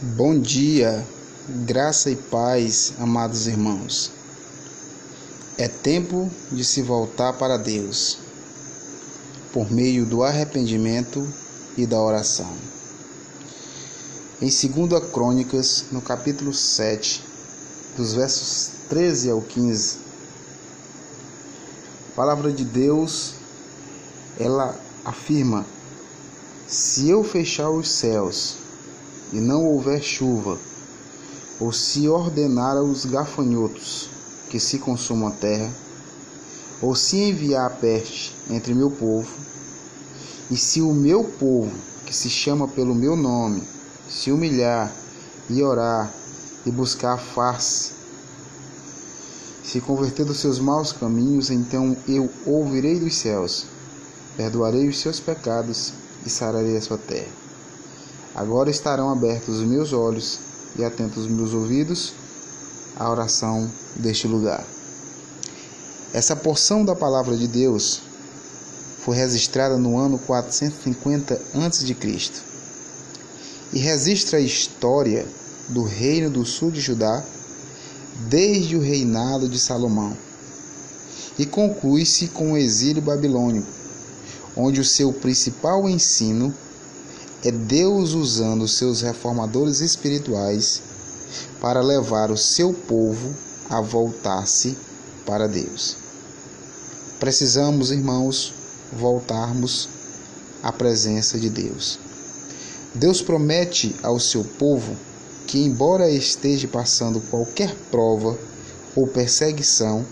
Bom dia, graça e paz, amados irmãos. É tempo de se voltar para Deus por meio do arrependimento e da oração. Em 2 Crônicas, no capítulo 7, dos versos 13 ao 15, a palavra de Deus ela afirma: Se eu fechar os céus e não houver chuva, ou se ordenar aos gafanhotos que se consumam a terra, ou se enviar a peste entre meu povo, e se o meu povo, que se chama pelo meu nome, se humilhar e orar e buscar a face, se converter dos seus maus caminhos, então eu ouvirei dos céus, perdoarei os seus pecados e sararei a sua terra. Agora estarão abertos os meus olhos e atentos os meus ouvidos à oração deste lugar. Essa porção da palavra de Deus foi registrada no ano 450 a.C. e registra a história do reino do sul de Judá desde o reinado de Salomão e conclui-se com o exílio babilônico, onde o seu principal ensino é Deus usando seus reformadores espirituais para levar o seu povo a voltar-se para Deus. Precisamos, irmãos, voltarmos à presença de Deus. Deus promete ao seu povo que, embora esteja passando qualquer prova ou perseguição,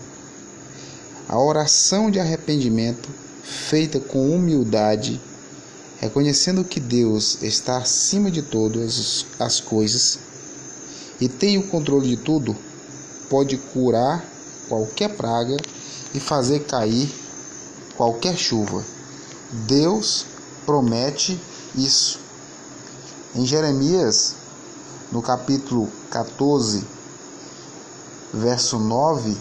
a oração de arrependimento, feita com humildade, reconhecendo que Deus está acima de todas as coisas e tem o controle de tudo, pode curar qualquer praga e fazer cair qualquer chuva. Deus promete isso. Em Jeremias, no capítulo 14, verso 9,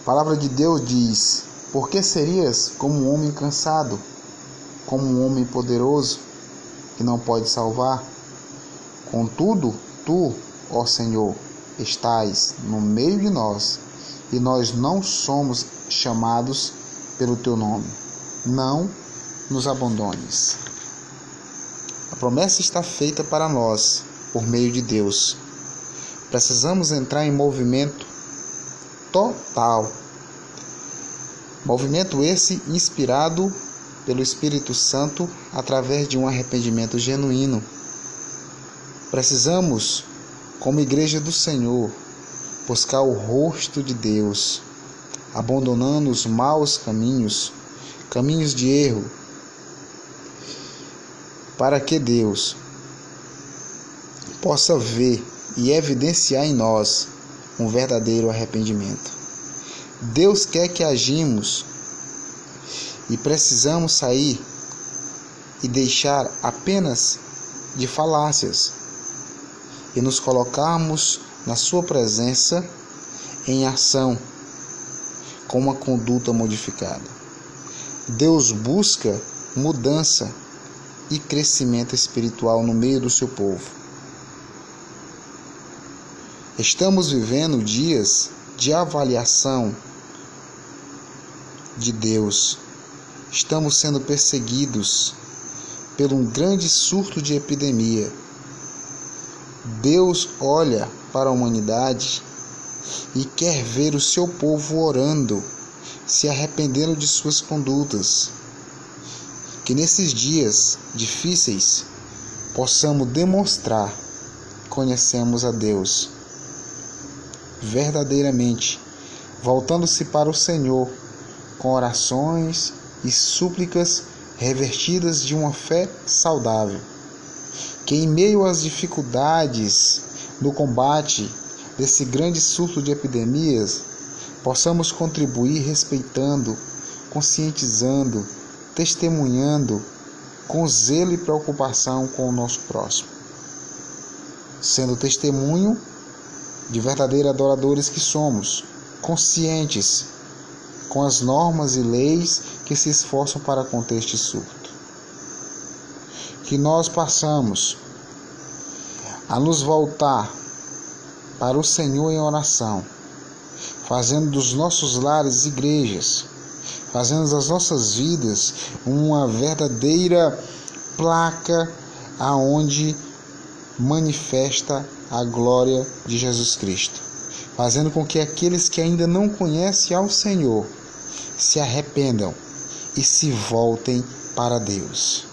a palavra de Deus diz: Por que serias como um homem cansado? Como um homem poderoso que não pode salvar. Contudo, tu, ó Senhor, estás no meio de nós e nós não somos chamados pelo teu nome. Não nos abandones. A promessa está feita para nós por meio de Deus. Precisamos entrar em movimento total. Movimento esse inspirado pelo Espírito Santo através de um arrependimento genuíno. Precisamos, como Igreja do Senhor, buscar o rosto de Deus, abandonando os maus caminhos, caminhos de erro, para que Deus possa ver e evidenciar em nós um verdadeiro arrependimento. Deus quer que agimos e precisamos sair e deixar apenas de falácias e nos colocarmos na Sua presença em ação com uma conduta modificada. Deus busca mudança e crescimento espiritual no meio do seu povo. Estamos vivendo dias de avaliação de Deus estamos sendo perseguidos por um grande surto de epidemia. Deus olha para a humanidade e quer ver o seu povo orando, se arrependendo de suas condutas. Que nesses dias difíceis possamos demonstrar que conhecemos a Deus verdadeiramente, voltando-se para o Senhor com orações e súplicas revertidas de uma fé saudável. Que em meio às dificuldades no combate desse grande surto de epidemias, possamos contribuir respeitando, conscientizando, testemunhando com zelo e preocupação com o nosso próximo. Sendo testemunho de verdadeiros adoradores que somos, conscientes com as normas e leis que se esforçam para conter este surto. Que nós passamos a nos voltar para o Senhor em oração, fazendo dos nossos lares igrejas, fazendo das nossas vidas uma verdadeira placa aonde manifesta a glória de Jesus Cristo, fazendo com que aqueles que ainda não conhecem ao Senhor se arrependam e se voltem para Deus.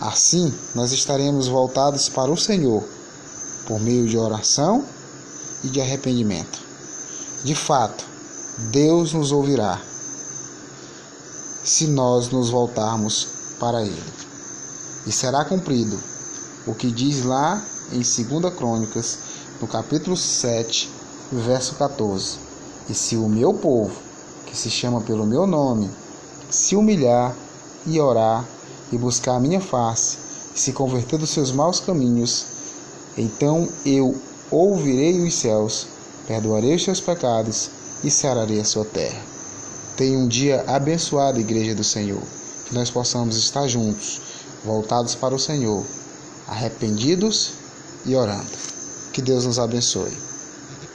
Assim, nós estaremos voltados para o Senhor por meio de oração e de arrependimento. De fato, Deus nos ouvirá se nós nos voltarmos para Ele. E será cumprido o que diz lá em 2 Crônicas, no capítulo 7, verso 14. E se o meu povo, que se chama pelo meu nome, se humilhar e orar e buscar a minha face, e se converter dos seus maus caminhos, então eu ouvirei os céus, perdoarei os seus pecados e sararei a sua terra. Tenha um dia abençoado, Igreja do Senhor, que nós possamos estar juntos, voltados para o Senhor, arrependidos e orando. Que Deus nos abençoe.